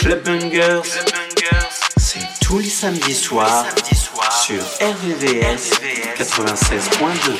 Club Bungers, c'est tous les samedis soirs sur RVVS 96.2.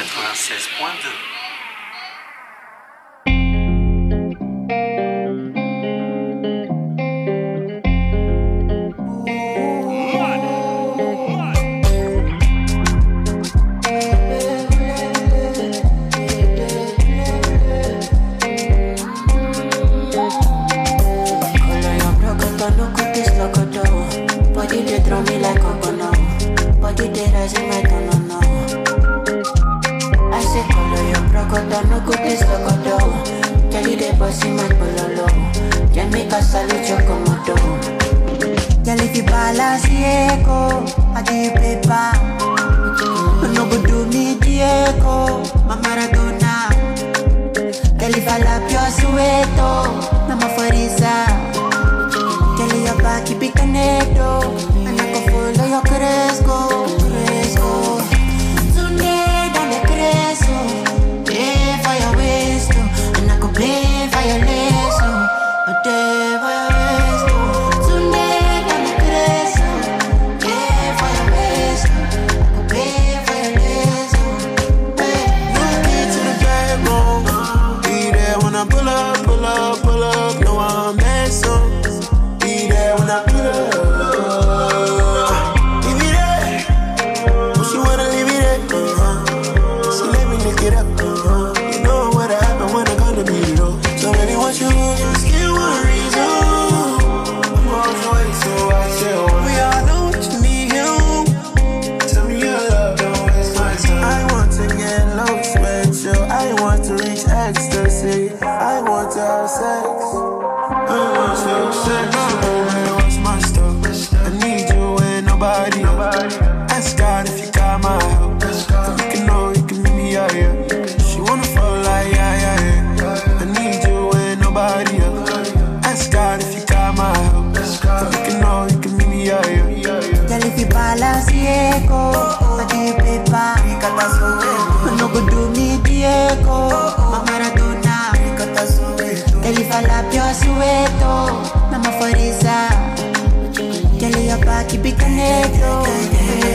keep it connected.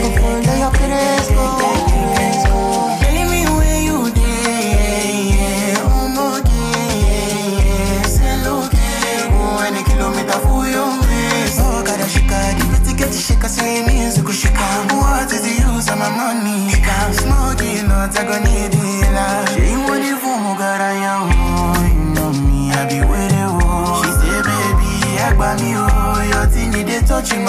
Conforme yo crezco. Baby, when you there, oh, yeah, to shake get shake, I. What is the use of my money? Smoking, not agony. touch in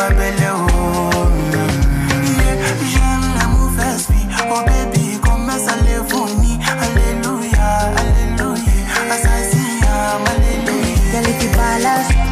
oh baby, Alléluia, alléluia. I see him, alléluia Girl, if you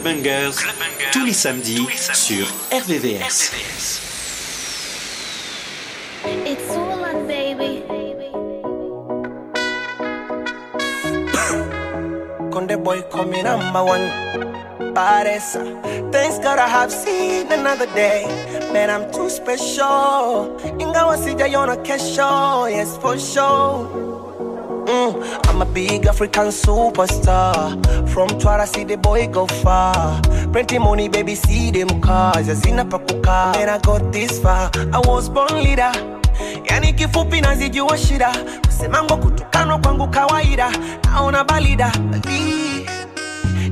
Club Bangers, tous les samedis sur RVVS. It's all on, baby. Konde boy coming number one. Baddest. Thanks God I have seen another day. Man, I'm too special. Ingawa sijaiona kesho, yes for sure. Mm, I'm a big African superstar. From Twara, see the boy go far. Plenty money, baby, see them cars. I seen Yazina pakuka. And I got this far. I was born leader. Yani kifupi nazijua shida. Kusemango kutukanwa kwangu kawaida. Naona balida. Bali.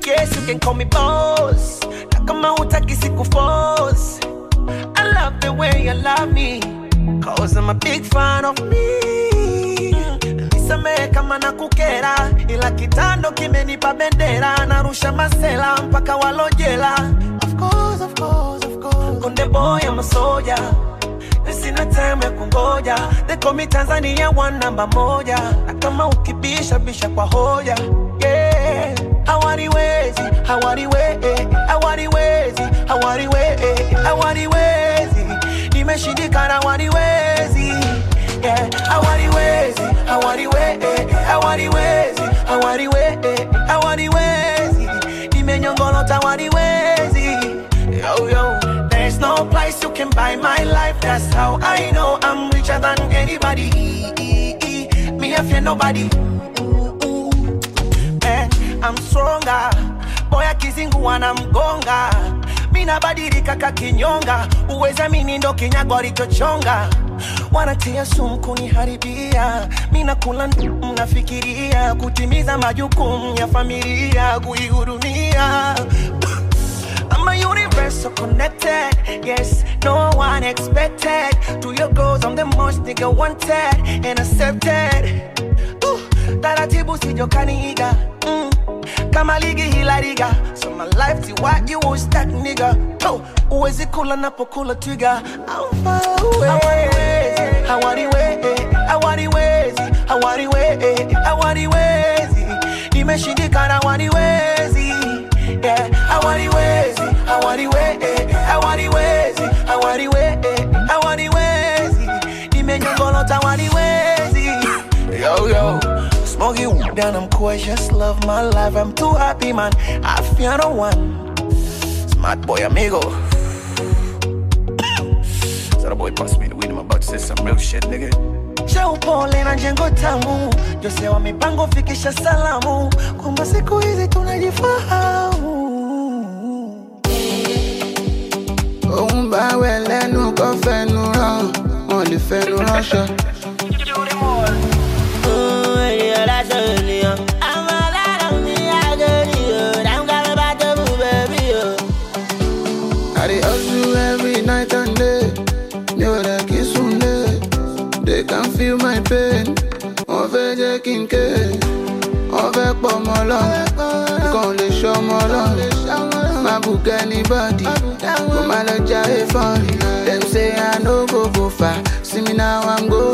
Yes, you can call me boss. Na kama hutaki siku force. I love the way you love me. Cause I'm a big fan of me. Nisamehe kama na kukera, ila kitando kimenipa bendera, narusha masela mpaka walojela. Of course, of course, of course. Konde boy, I'm a soldier. Sina time ya kungoja, they call me Tanzania one namba moja, na kama ukibisha bisha kwa hoja. Yeah. Hawaniwezi, hawaniwezi, hawaniwezi, hawaniwezi, hawaniwezi, nimeshindikana, hawaniwezi yeah. Hawaniwezi, hawaniwezi, hawaniwezi, hawaniwezi, hawaniwezi, nimenyongolota, hawaniwezi yo yo. There's no price you can buy my life. That's how I know I'm richer than anybody. Me, I fear nobody. Man, I'm stronger. Boy, akizingua anamgonga. Mina badilika kakinyonga. Uweza mini ndo kinyago alichochonga. Wanatia sumu kuniharibia. Mina kula mnafikiria kutimiza majukumu ya familia, kuihudumia. I'm a universal connected. Yes, no one expected. To your goals, I'm the most nigga wanted and accepted. Ooh, taratibu sijokaniiga mm. kama ligi hila riga so my life ti what you was that nigga oh, uwezi kula napokula twiga I'm far away hawaniwezi hawaniwezi hawaniwezi hawaniwezi nimeshindikana hawaniwezi yeah hawaniwezi hawaniwezi eh, hawaniwezi eh, hawaniwezi hawaniwezi nimenyongolota hawaniwezi yo yo Smoky down, I'm cool, I just love my life. I'm too happy, man. I fear no one. Smart boy, amigo. so the boy passed me the weed, I'm about to say some real shit, nigga. Cha upole na jengo tamu, Jose wa mipango fikisha salamu, kwamba siku hizi tunajifahamu. òun bá wẹ̀ lẹ́nu kọ́ fẹnu rán wọn lè fẹnu ránṣọ. Mọ́ lọ. Ikàn lè ṣọmọ lọ. Má book anybody. Kò má lọ jáde fọ́ọ̀rì. Dem say I no go go far. See me now I'm going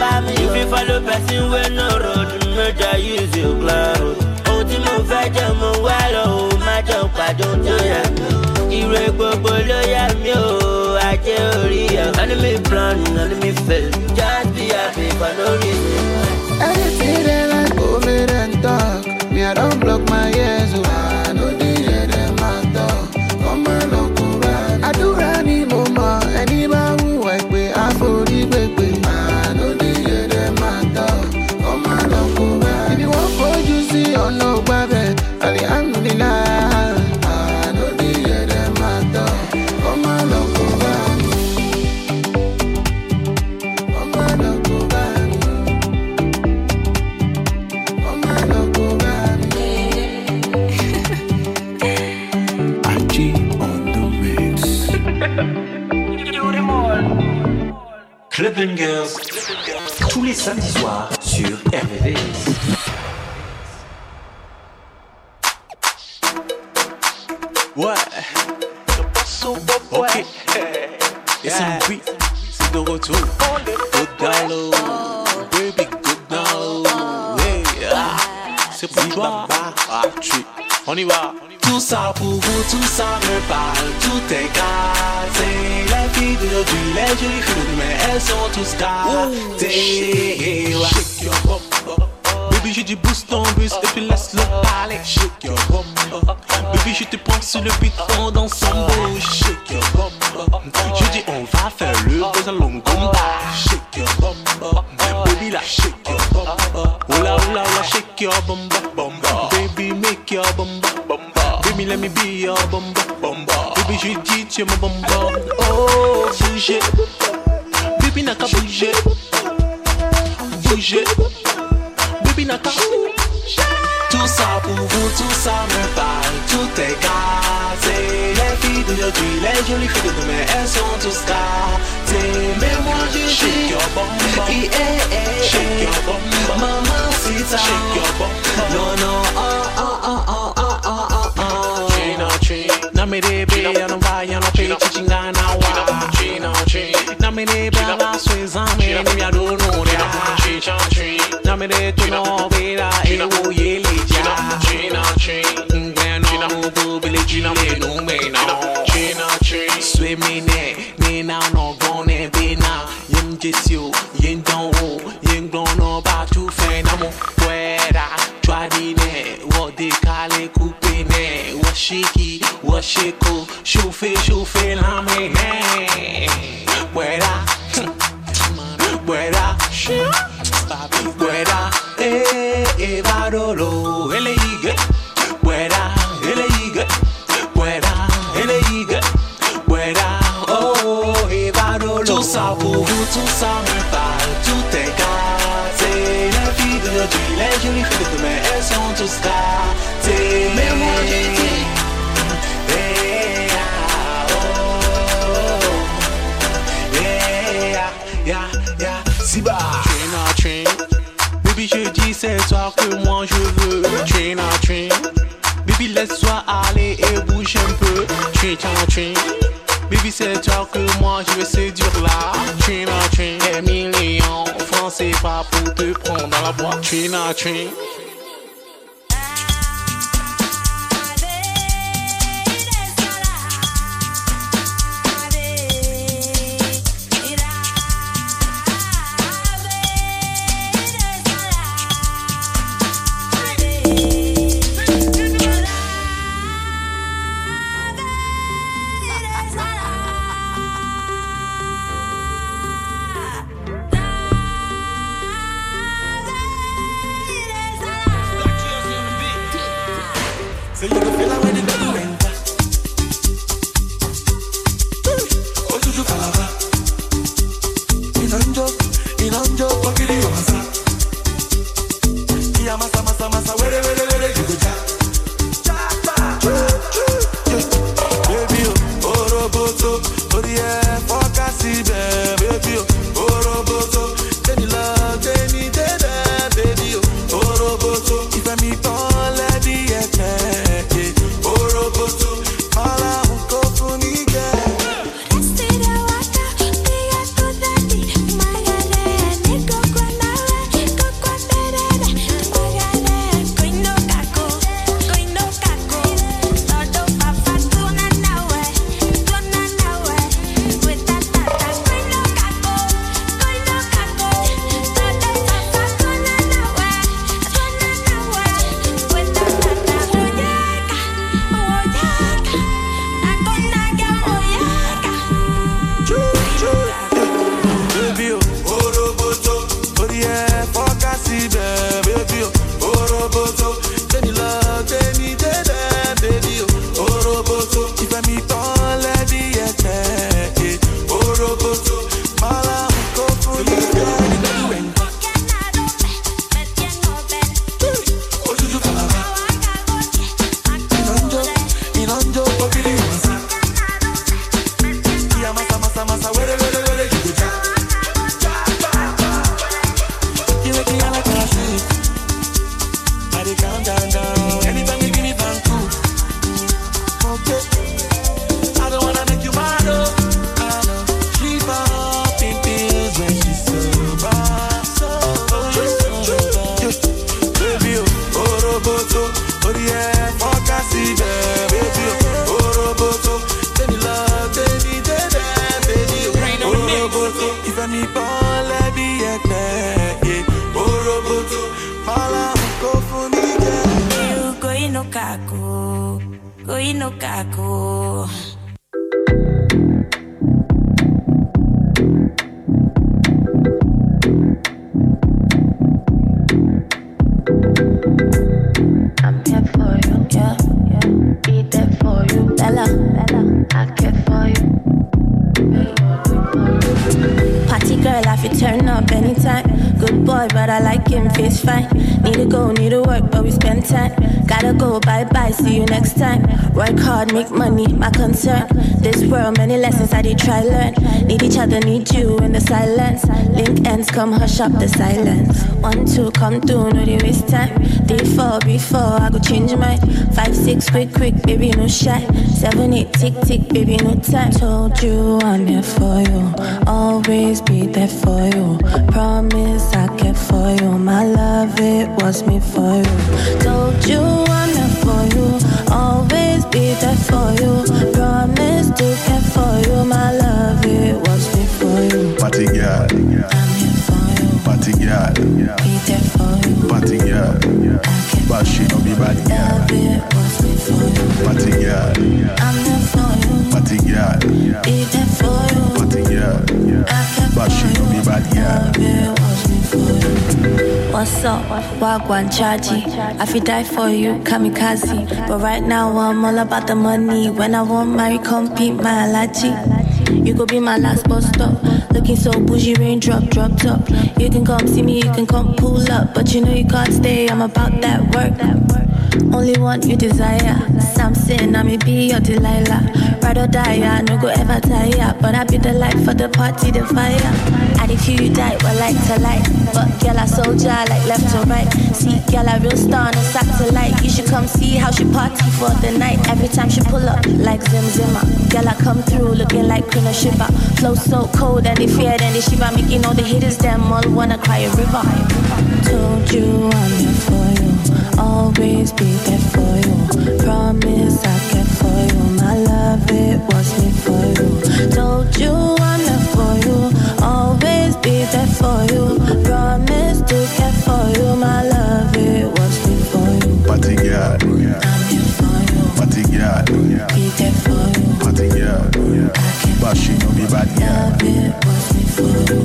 bá mi. If you follow person wey no road, méjà use your cloud. Ohun tí mo fẹ́ jẹ́ mo wá lọ, o má jẹ́ pàdé ohun tó yẹ mí. Ire gbogbo ló yẹ mí o, ajé orí ẹ̀. Enemy plan, enemy fail, just be happy for no reason. Anything they like, make them talk. Me, I don't block my ears, oh. Girls, tous les samedis soirs sur RVV. Ouais. Ok. Et c'est le beat, c'est de retour. Good down low, baby, good down low. Yeah. C'est pour toi. Ah, tu. On y va. Tout ça pour vous, tout ça me parle, tout est casé. Les filles d'aujourd'hui, les jolies filles demain, elles sont tous gâtées. Ouais. Shake your bum, Baby, j'ai du boost en bus et puis laisse-le parler. Shake your bum, Baby, je te prends sur le beat, on danse en bouche. Shake your bum, Je dis, on va faire le buzz à long combat. Shake your bum, Baby, la shake your bum. Oula, oula, oula, shake your bum, bum. Baby, make your bum, bum. Baby, let me be your bum, bum. Baby, je dis, tu es mon bum, bum. Oh, bouger. Baby, n'a qu'à bouger. Bouger. Baby, n'a qu'à Tout ça pour vous, tout ça me parle, tout est gazé. Les filles d'aujourd'hui, les jolies filles de demain, elles sont tous gâtées. Mais moi je dis, shake your bum bum, yeah, yeah. shake your bum bum, maman c'est ça, shake your bum bum. Non non, oh chin, na me de be, ya no va, ya no pe chichinga na wa. Chino na me de be, la sueza me, ni mi ado no de na. Chino chin, na me de tu no be e wo ye le ja. Ngwe no bu bile chino me no me no. Swe me ne, ne na no gone be na. Yem jesio, yen don o, yen glon no ba tu fe na mo. Fuera, tradine, wo de kale coupe ne, wo shiki, shit cool. Shoe fit, shoe fit, I'm in Where I, where I, where I, eh, eh, barolo, ele iga. Where ele iga. Where ele iga. Where I, oh, eh, barolo. Tu sa pou, tu sa me pa, tu te casses. Les filles de notre village, les filles de mes, elles sont tous là. Baby, c'est toi que moi je veux séduire là. Train à train. Des millions. Français pas pour te prendre dans la boîte. Train à train. I care for you. Party girl, I fit turn up anytime. Good boy, but I like him, face fine. Need to go, need to work, but we spend time. Gotta go, bye bye, see you next time. Work hard, make money, my concern. This world, many lessons I did try learn. Need each other, need you in the silence. Link ends, come hush up the silence. One, two, come through, no they waste time. Day four, before I go change my Five, six, quick, quick, baby, no shy. Seven, eight, tick, tick, baby, no time. Told you I'm here for you. Always be there for you. Promise I care for you. My love, it was me for you. Told you Always be there for you. Promise to care for you. My love, it was me for you. Party girl, I'm here for you. party girl, Be there for you. party girl. But she no be bad girl. Love, it was me for you. Party girl, I'm here for you. party girl, Be there for you. party girl. But she no be bad girl. What's up? Wagwan Chaji. I fi die for you, kamikaze. But right now I'm all about the money. When I want marry, compete my allergy. You could be my last bus stop. Looking so bougie, raindrop, drop top. You can come see me, you can come pull up. But you know you can't stay, I'm about that work. Only one you desire. Samson, I may be your Delilah. Ride or die, I no go ever tire. But I be the light for the party, the fire. If you die, well, like to like But girl, I soldier, like left to right. See, girl, I real star, no satellite. You should come see how she party for the night. Every time she pull up, like Zim Zimmer. Girl, I come through looking like of Shiva. Flow so cold, and they fear, then they shiver. Making all the haters, them all wanna cry a river. Told you I'm here for you. Always be there for you. Promise I care for you. My love, it was me for you. Told you bad girl.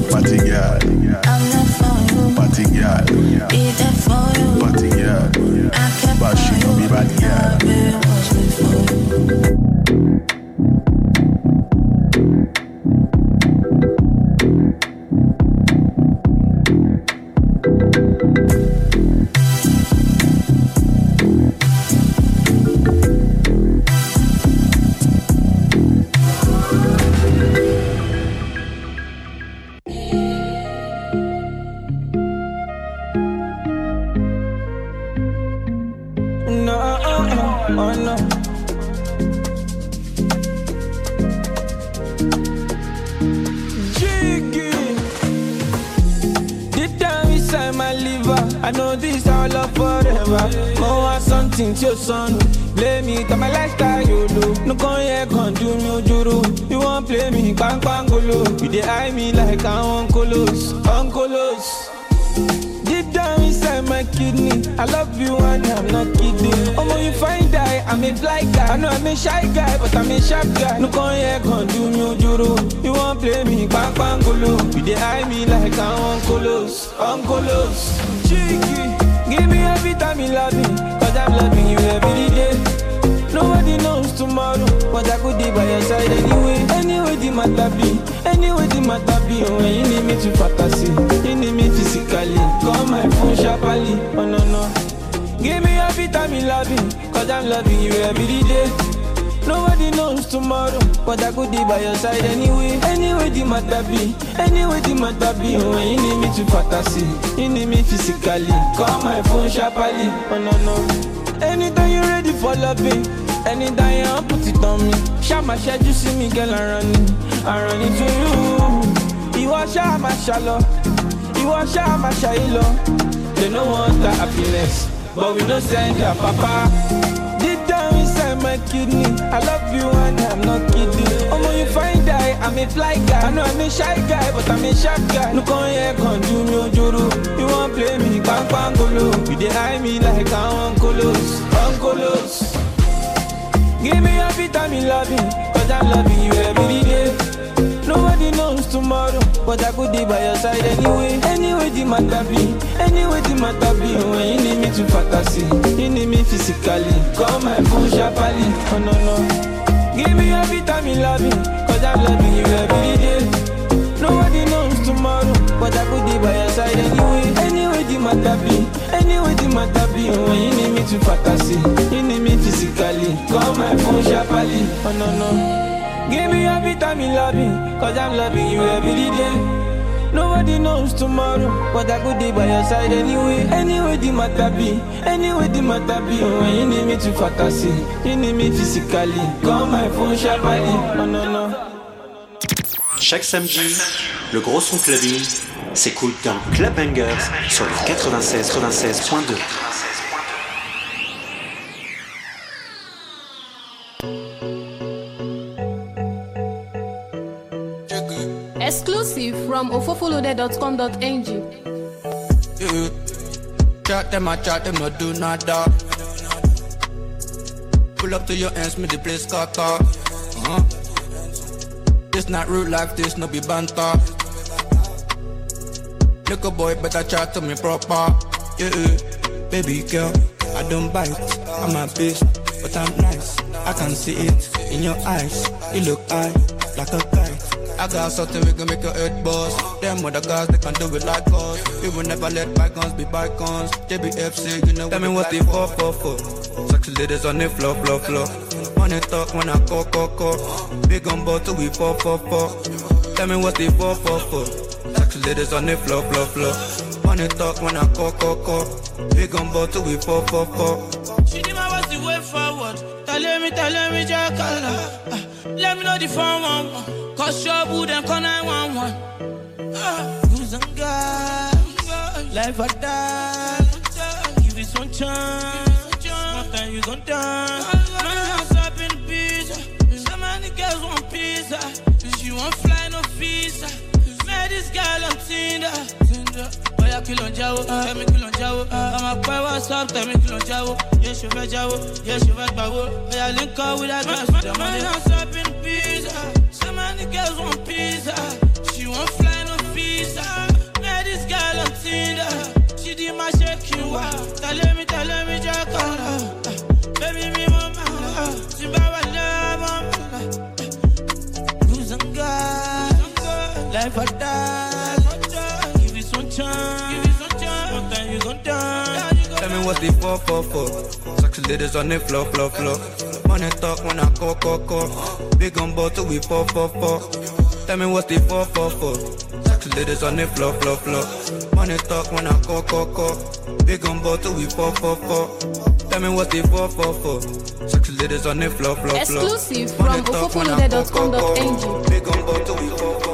Party girl, I'm there for you. party girl, Be there for you. party girl. I care But she you. be bad girl. A shy guy, but I'm a sharp guy. No come here, come do me ojoro. You won't play me, bang bang golo. You dey eye me like I'm uncolos, uncolos. Cheeky, give me every time you love me, cause I'm loving you every day. Nobody knows tomorrow, but I could be by your side anyway. Anyway, the matter be, anyway, the matter be. Oh, when you need me to fantasy, you need me physically. Call my phone sharply, oh no, no. Give me every time you love me, cause I'm loving you every day. Nobody knows tomorrow, but I could be by your side anyway. Anyway, the matter be, anyway, the matter be. Oh, you need me to fantasy, you need me physically. Call my phone sharply, oh no, no. Anytime you're ready for loving, anytime you want put it on me. Shama shed you see me, girl, I run it, I run it to you. You are Shama Shallow, you are Shama Shailo. They no want the happiness, but we don't send their papa. Deep down kidney, I love you and I'm not kidding. Oh, when you find die, I'm a fly guy. I know I'm a shy guy, but I'm a sharp guy. No come here, come do me. You won't play me, bang bang golo. You dey eye me like I'm uncolos, uncolos. Give me your vitamin loving, cause I'm loving you every day. Nobody knows tomorrow, but I could be by your side anyway. Anyway, the matter be, anyway, the matter be. When you need me to fantasy, you need me physically. Call my phone sharply, oh no no. Give me your vitamin loving, cause I'm loving you every day. Nobody knows tomorrow, but I could be by your side anyway. Anyway, the matter be, anyway, the matter be. When you need me to fantasy, you need me physically. Call my phone sharply, oh no no. Give me your vitamin loving, cause I'm loving you every day. Nobody knows tomorrow, but I could be by your side anyway. Anyway, the matter be, anyway, the matter be. When you need oh no no. Chaque samedi, le gros son clubbing s'écoute dans Club Bangers sur le 96 96.2. from ofofolode.com.ng. Yeah. Chat them, I chat them, no do not doubt. Pull up to your ends, me the place cut off. Uh-huh. This not rude like this, no be banter. Little boy, better chat to me proper. Yeah, baby girl, I don't bite. I'm a beast, but I'm nice. I can see it in your eyes. You look high, like a kite. I got something we can make your head buzz. Them other guys, they can do it like us. We will never let bygones be bygones. JBFC, you know Tell me what they for, for, for. Sexy ladies on the floor, floor, floor. Money talk when I call, call, call. Big on board till we fall, fall, fall. Tell me what they for, for, for. Sexy ladies on the floor, floor, floor. Money talk when I call, call, call. Big on board till we fall, fall, fall. She did my what's the way forward. Tell me, tell me, Jack, uh, let me know the phone one. Cause your boo them call 911. Uh, who's on God? Life or die. Give it some chance. One time you gon' die. My house up in pizza. So many girls want pizza. She want fly no visa. Met this girl on Tinder. Tinder. Oya kí ló ń jáwó, tell me kí ló ń jáwó. Ọmọ pẹ́ WhatsApp, tell me kí ló ń jáwó. Yé ṣe fẹ́ jáwó, yé ṣe fẹ́ gbàwó. Oya link up with that girl, the money. My house up in. Many girls want pizza. She want fly no visa. Met this girl on Tinder. She did my shaking wow. Tell me, tell me, Jack, uh, uh, uh. Baby, me mama. She bawa love, mama. On God? Life or die. Give it some chance. One time you gon' die. Tell me what's the for, for, for. Sexy ladies on the floor, floor, floor. Money talk when I call, call, call. Big on we fall, fall, fall. Tell me what's the fall, fall, fall. Tax ladies on the floor, floor, floor. Money talk when I call, call, call. Big on we fall, fall, fall. Tell me what's the 444 Six ladies on the floor, floor, floor Exclusive from ofofolode.com.ng Big on bottle, we 444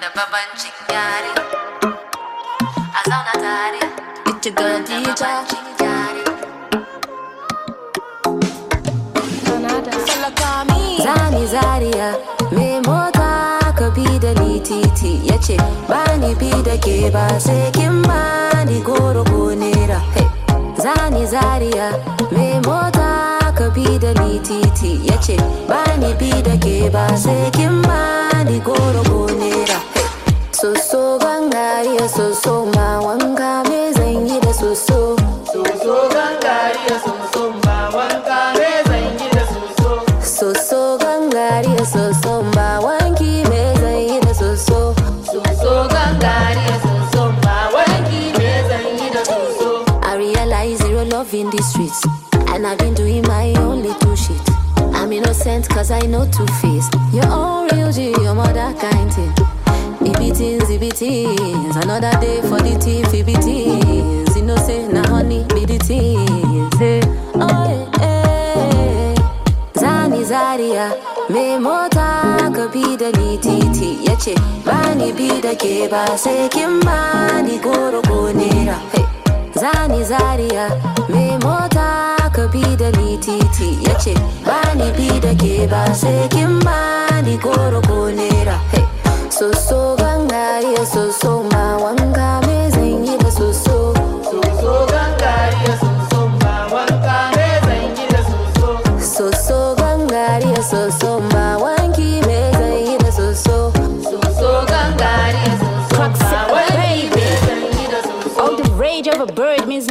da babancin yare a zauna tare babancin yare Zani Zaria mai mota ka bi da ni titi. Ya ce ba ni bi da ke ba sai kin ba ni goro ko nera. Zani Zaria mai mota ka bi da ni titi. Ya ce ba ni bi da ke ba sai kin ba ni goro ko nera. Hey. Soso gangariya soso ma wanka me zan yi da soso. Soso gangariya soso ma wanka me zan yi da soso. Soso gangariya soso ba wanki me zan yi da soso. Soso gangariya soso ma wanki me zan yi da soso. I realize zero love in the streets. And I've been doing my own little shit. I'm innocent cause I know two face. Your own real G, your mother kind thing. Ibitins, ibitins. Another day for the thief, ibitins. You know, say, na honey, be the things. Hey, oh, yeah, Zani Zaria, me mota ka bi da ni titi ya ce ba ni bi da ke ba sai kin ba ni goro ko nera. Hey. Zani Zaria, me mota ka bi da ni titi ya ce ba ni bi da ke ba sai kin ba ni goro ko nera. Hey. Soso gangariya soso ma wanka me zan yi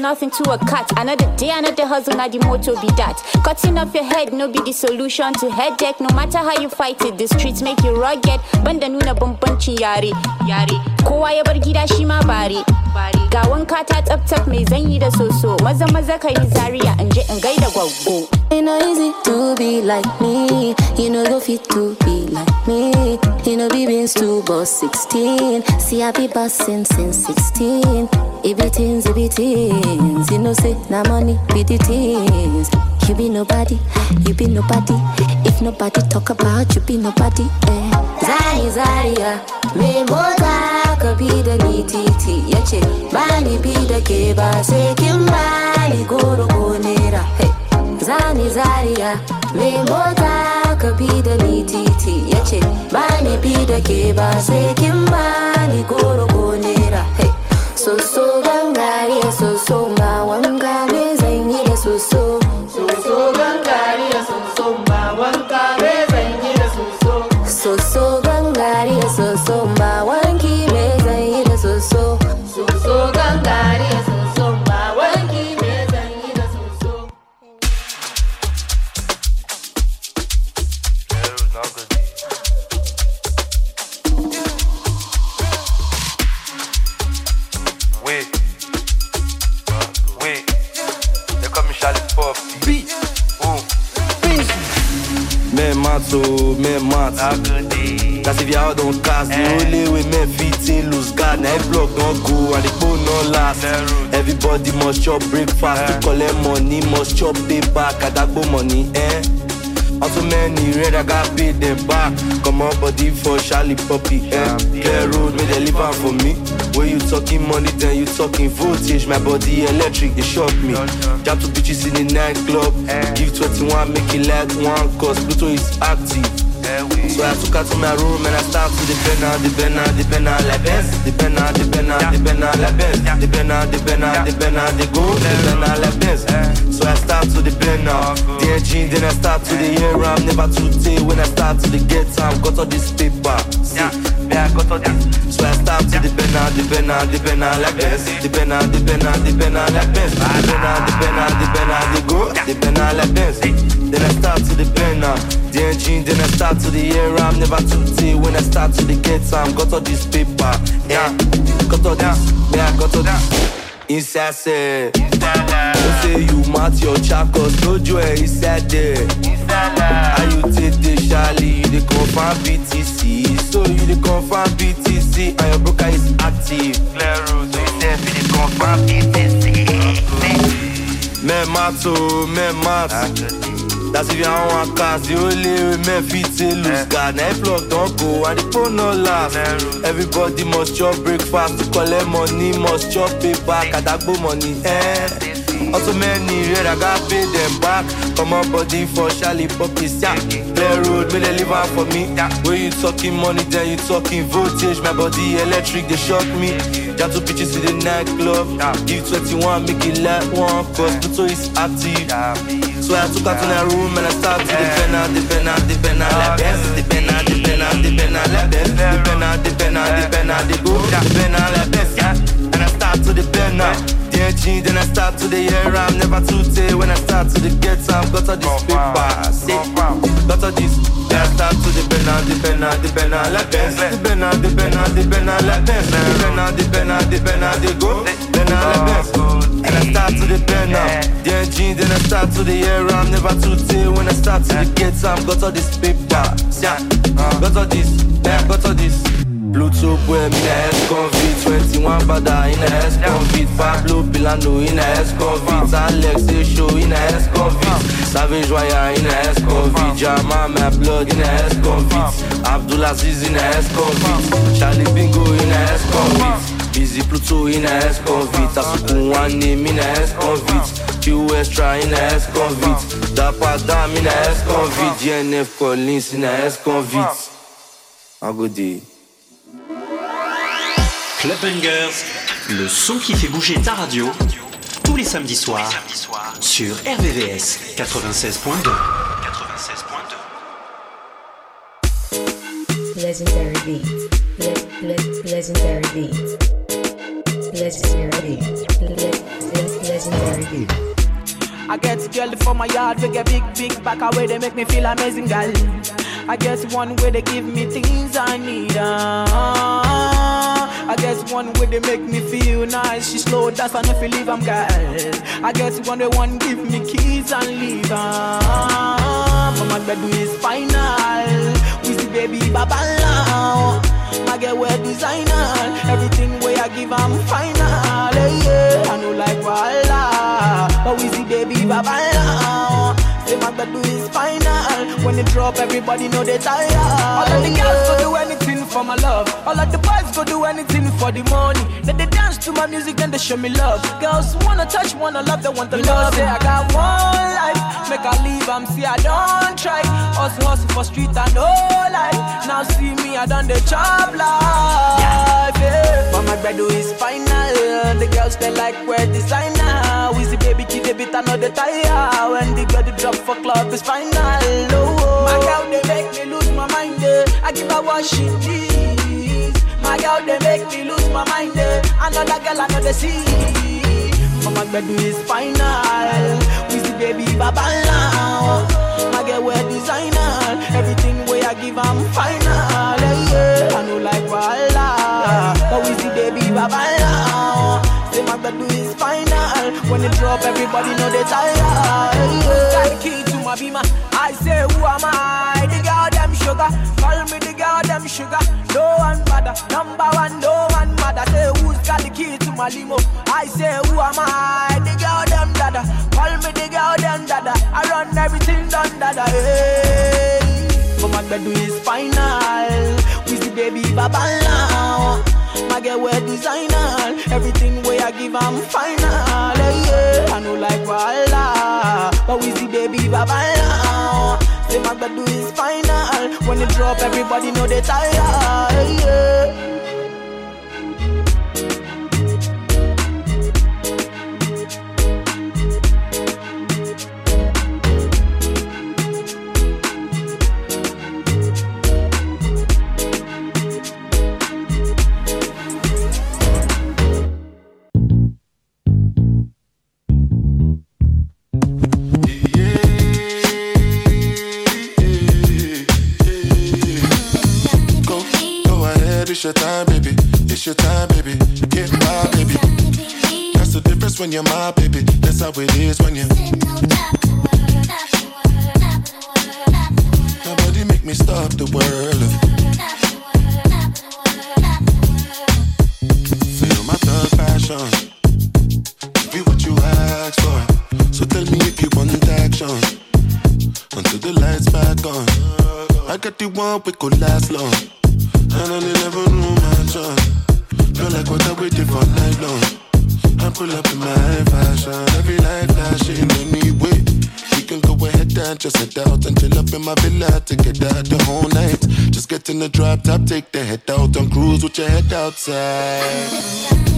bird means nothing to a cat. Another day, another hustle, now the motto be that. Cutting off your head, no be the solution to headache. No matter how you fight it, the streets make you rugged. Banda nuna bambancin yare, yare. Kowa ya bar gida shi ma bare. Ga wanka ta tsaf tsaf mai zanyi da soso. Maza maza ka yi zaria in je in gaida gwaggo. It no easy to be like me. You know go fit to be like me. You know be been to boss 16. See I be bossing since 16. It be things, it. You know say na money be the things. You be nobody, you be nobody. If nobody talk about you, be nobody. Eh. Zani Zaria, me mota ka da ni titi yace ba ni bi da ke ba sai kin goro ko. Zani Zaria, me mota ka da ni titi yace ba ni bi da ke ba sai kin goro ko. Hey. Soso gangariya soso ma wanga me zan yi da soso. Soso gangariya soso ma wanka me Mato, men mat That's if out on cast The only way men fit in lose guard. Now block don't go and the phone no last. Everybody must chop breakfast. To collect money must chop paper Kadagbo money eh How so many red I got paid them back Come on body for Charlie Puppy. eh? Clear road make they leave am for me. When you talking money then you talking voltage My body electric they shock me. Jab to bitches in the nightclub. Give 21 make it like one Cause Pluto is active So I took her to my room and I start to depend on, depend on, depend on like Benz Depend on, depend on, depend on like Benz Depend on, depend on, depend on the go Depend on like Benz So I start to depend on the engine Then I start to the air I'm never too tay when I start to the get time Got all this paper See, yeah, got all this. So I start to depend on, depend on, depend on like Benz Depend on, depend on, depend on like Benz Depend on, depend on, depend on the go Depend on like Benz Then I start to depend on the engine Then I start to the air I'm never too tay when I start to the get time Got all this paper, yeah Got all this, yeah, got all this Inside say Don't say you mat your chakos No joy inside there How you take the Charlie? You the confirm BTC So you the confirm BTC And your broker is active. Clear road, so you say the confirm BTC. Men mat oh, men mat That's if you want cast, the only men fit say lose God. Now block don't go and the phone no last. Everybody must chop breakfast to collect money, must chop pay back. Adagbo money, eh. Also many red, I got pay them back. Come on, body for Charlie Puppies, yeah. Play road, may they live out for me. When you talking money, then you talking voltage. My body electric, they shock me. Got two bitches in the nightclub. Give 21, make it like one. Cause Pluto is active. So I took out in a room and I started to depend on, depend on, depend on, la best. Depend on, depend on, depend on, la best. Depend on, depend on, depend on, the go. Depend on, la best. And I start to depend now. DNG, then I start to the year. I'm never too late when I start to the get time. Got all this paper, yeah. Got all this. Then I start to depend on, depend on, depend on, la best. Depend on, depend on, depend on, la best. Depend on, depend on, depend on, the go. Depend on, la best. And I start to the depend now. DNG, then I start to the year. I'm never too late when I start to the get time. Got all this paper, yeah. Got all this, yeah. Got all this. Bluetooth with me S-Convit 21 Bada in a S-Convit Pablo Pilano in a S-Convit Alex Show in a S-Convit Savage Wire in a S-Convit Jama My Blood in a S-Convit Abdulaziz in a S-Convit Charlie Bingo in a S-Convit Busy Pluto in a S-Convit Asuku One Name in a S-Convit Q Extra in a S-Convit Dapa Dam in a S-Convit GNF Collins in a S-Convit A good day Club Bangers, le son qui fait bouger ta radio, tous les samedis soirs, sur RVVS 96.2. Legendary beat. Le- le- legendary beat. Legendary beat. Le- le- legendary beat. I get girl for my yard, we get big, big back away, they make me feel amazing, girl. I guess one way they give me things I need. Uh, I guess one way they make me feel nice. She slow, that's enough to leave, I'm girl. I guess one way one give me keys and leave. Uh, but my bed is final. We see baby baba now. My girl wear designer. Everything way I give, I'm final. Hey, yeah. I know like Walla. But we see baby baba now. Say my bed is final. When it drop, everybody know they tired. All of the girls go do anything for my love. All of the boys go do anything for the money. Then they dance to my music, then they show me love. Girls wanna touch, wanna love, they want the love. Say I got one life, make I leave, I'm see I don't try. Hustle, hustle for street, I know life. Now see me, I done the job life. Yeah. But my bed is final. The girls they like wear designer. We see baby they bit another tire. When the girl drop for club is final. Oh, my girl they make me lose my mind. eh. I give her what she needs. My girl they make me lose my mind. eh. Another girl I know they see. My bed is final. We see baby baba now. My girl wear designer. Everything way I give I'm final. When it drop, everybody know they tired. Got the key to my beamer. I say who am I? The girl them sugar. Call me the girl them sugar. No one bother. Number one, no one matter. Say who's got the key to my limo? I say who am I? The girl them dada. Call me the girl them dada. I run everything done dada. Hey. But my bed is final. We see baby baba now. My girl wear designer. Everything way I give I'm final. Yeah. I know like Walla. But we see baby baba now. Say my bed is final. When it drop, everybody know they tired. Yeah. It's your time, baby. It's your time, baby. Get my baby. That's the difference when you're my baby. That's how it is when you. Nobody make me stop the world. Feel my thug passion. Be what you ask for. So tell me if you want action. Until the lights back on. I got you want, we could last long. And I never knew my chance. Feel like what I waited for night long. I pull up in my fashion, every light flashing anyway. We can go ahead and just head out and chill up in my villa to get out the whole night. Just get in the drop top, take the head out and cruise with your head outside.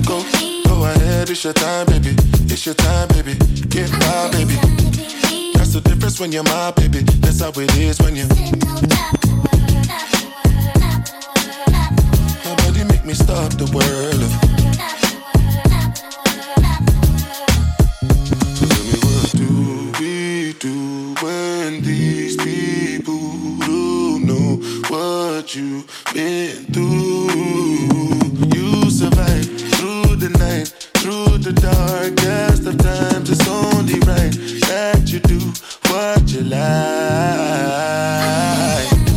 Go, go ahead, it's your time, baby. It's your time, baby. Get wild, baby. That's the difference when you're my baby. That's how it is when you. Me stop the world. So tell me what do we do when these people don't know what you've been through? You survive through the night, through the darkest of times. It's only right that you do what you like.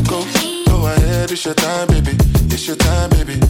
Go, go ahead, it's your time, baby. It's your time, baby.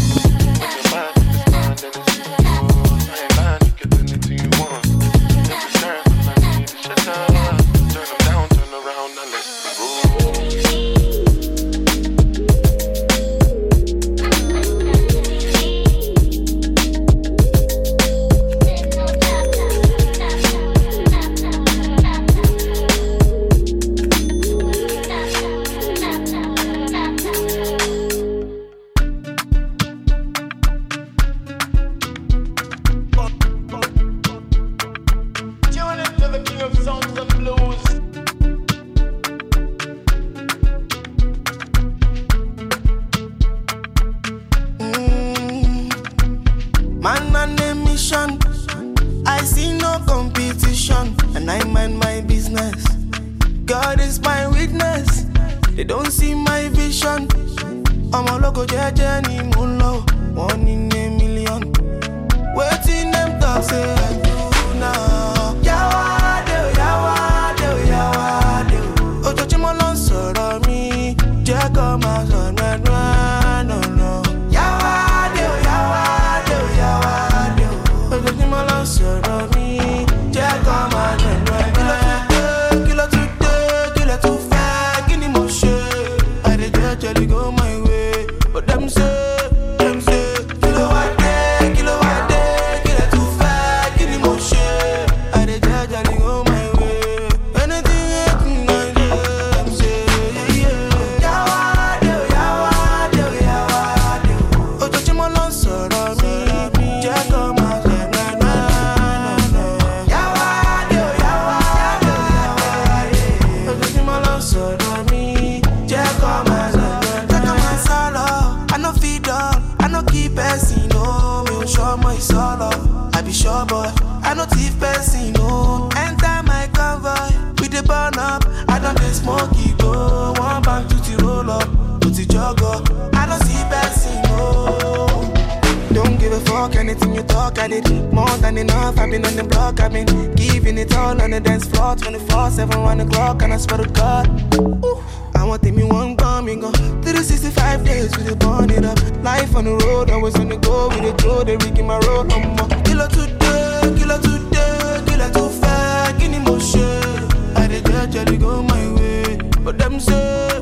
You talk, I did more than enough. I've been on the block, I've been giving it all on the dance floor 24 7 1 o'clock, and I swear to God. Ooh, I want me one gone, me go 365 days, we dey burn it up. Life on the road, always on the go, we dey go, they rigging my road, um, Kilo today, kilo today, kilo too fast, mo ṣe. I dey jejely go my way, but them say,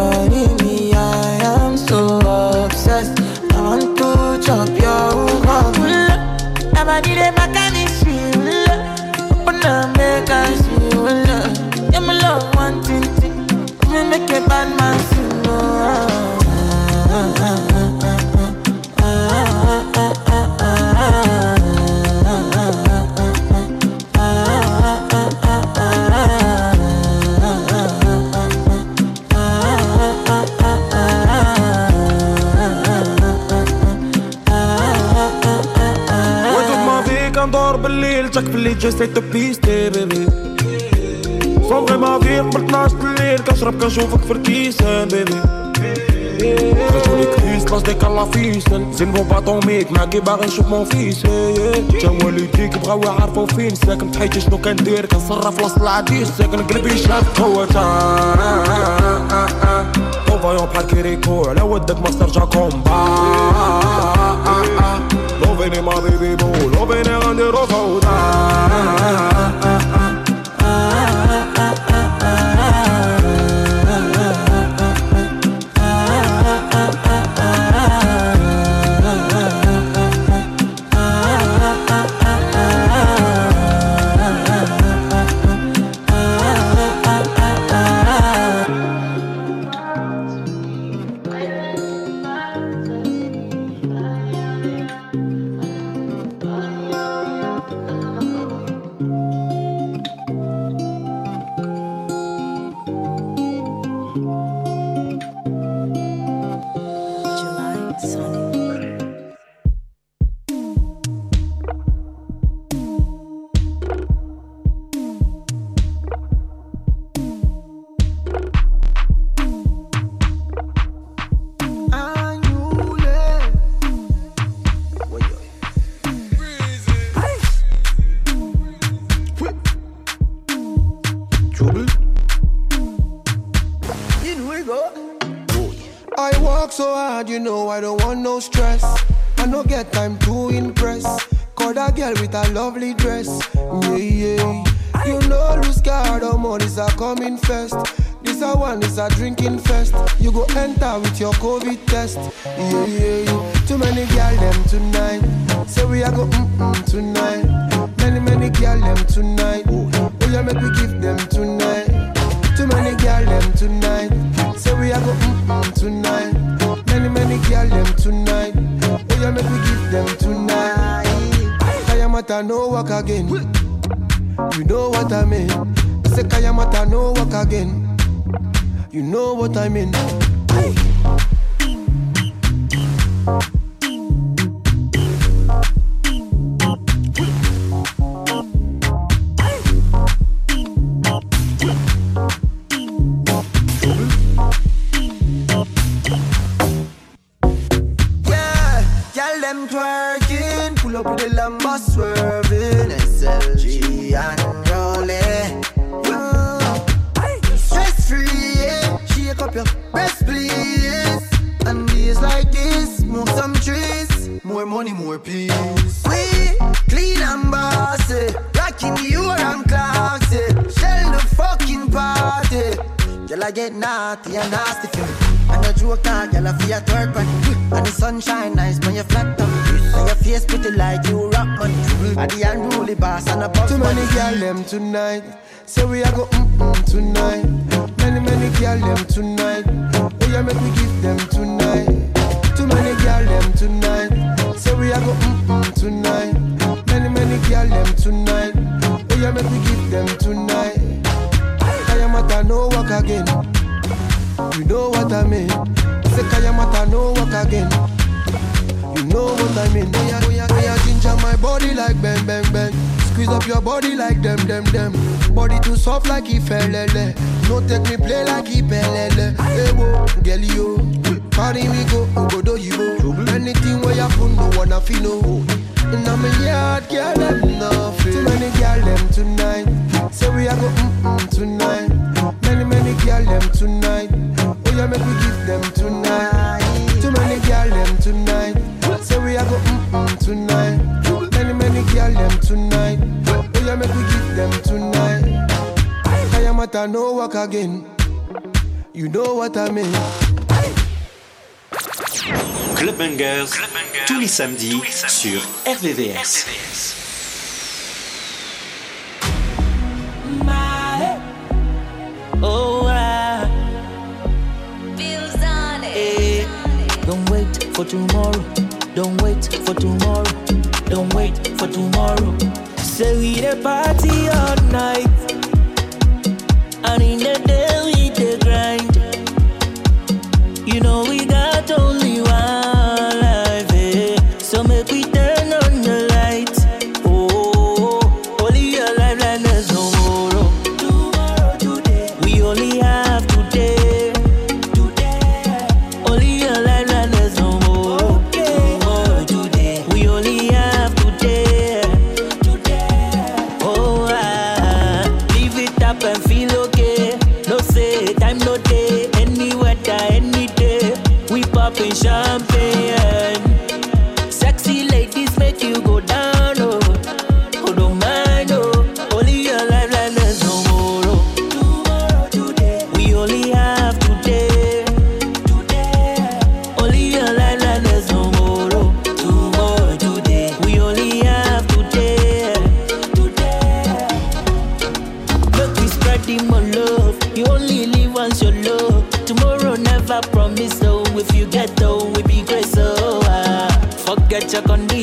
turning me on. ستريت بيستي بيبي صغري ما فيه قبل 12 الليل كنشرب كنشوفك في الكيسان بيبي خرجوني كريس لاش ديك الله فيسن زيمهم باطوميك معاكي باغي نشوف مون فيس جا والديك بغاو يعرفو فين ساكن بحيتي شنو كندير كنصرف وسط العديس ساكن قلبي شاف قوتها طوفايون بحال كيريكو على ودك ما سرجا كومبا Love in my baby bo love in under the coat. Kayamata no work again. You know what I mean. Say Kayamata no work again. You know what I mean. Yeah, A yard girl, them nothing. Too many girl them tonight. Say we are go mm mm tonight. Many many girl them tonight. Oh yeah, make we give them tonight. Too many girl them tonight. Say we are go mm mm tonight. Many many girl them tonight. Oh yeah, make we give them tonight. Kayamata no work again. You know what I mean. Club Bangers, tous les samedis sur RVVS. Oh, ah. Eh, Don't wait for tomorrow. Don't wait for tomorrow. Don't wait for tomorrow. Say we the party all night. And in the day we the grind. You know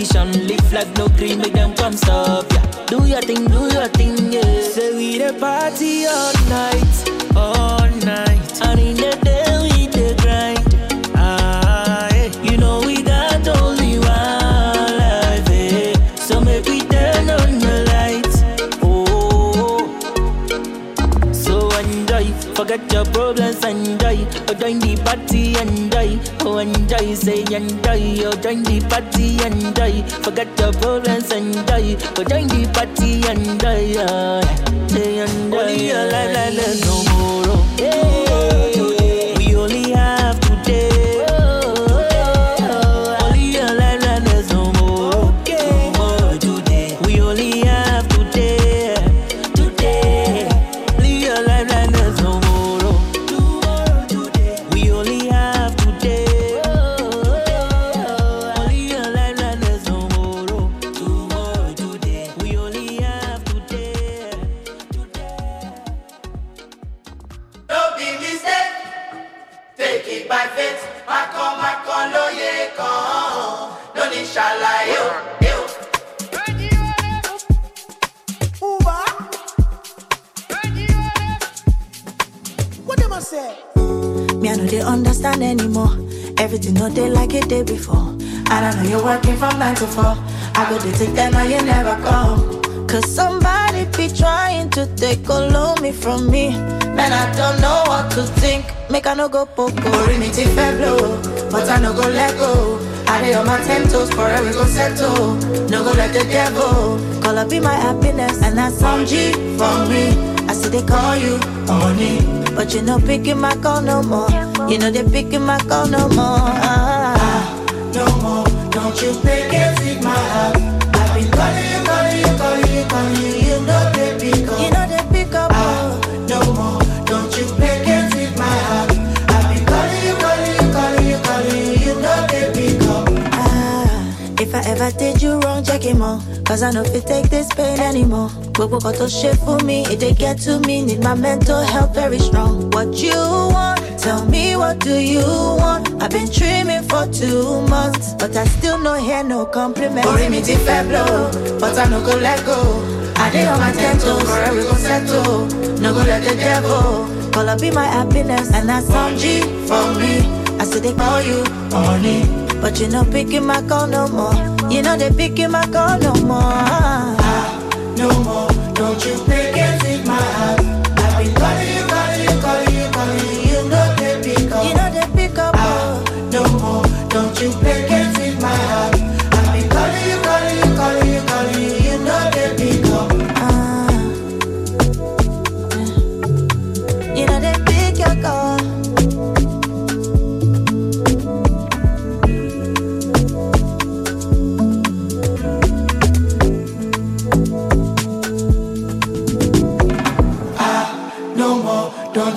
condition, live life no cream, make them come stop, say enjoy. Oh, join the party, enjoy. Forget your problems, enjoy. Oh, join the party, enjoy. Oh, say enjoy. Only your life, like there's no more. To four. I go to take them and you never come. Cause somebody be trying to take all of me from me. Man, I don't know what to think. Make I no go poco. It if blow. But I no go let go. I lay on my ten toes forever go settle. No go let the devil call up be my happiness. And that's some G for me. I see they call you honey. But you know picking my call no more. You know they picking my call no more. Ah, no more. Don't you pick it with my heart. I've been calling you, calling you, calling you, calling you. You know they pick up. You know they pick up. Ah, no more. Don't you pick it with my heart. I've been calling you, calling you, calling you, calling you. You know they pick up. Ah, if I ever did you wrong, check him out. Cause I know if you take this pain anymore. Gbogbo kan tó ṣe fún mi, it dey get to me. Need my mental health very strong. What you want? Tell me what do you want? I've been dreaming for two months, but I still no hear no compliment. Orí mi ti fẹ́ blow, but I no go let go. I dey on my ten toes, forever we go settle. No go let the devil Call up be my happiness, and that's some G for me. I said they call you honey, but you know picking my call no more. You know they picking my call no more. Ah, no more. Don't you pick it with my heart.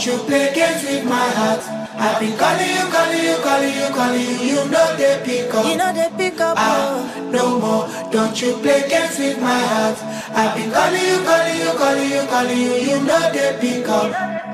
Don't you play games with my heart. I've been calling you, calling you, calling you, calling you. You know they pick up. You know they pick up. Ah, no more. Don't you play games with my heart. I've been calling you, calling you, calling you, calling you. You know they pick up.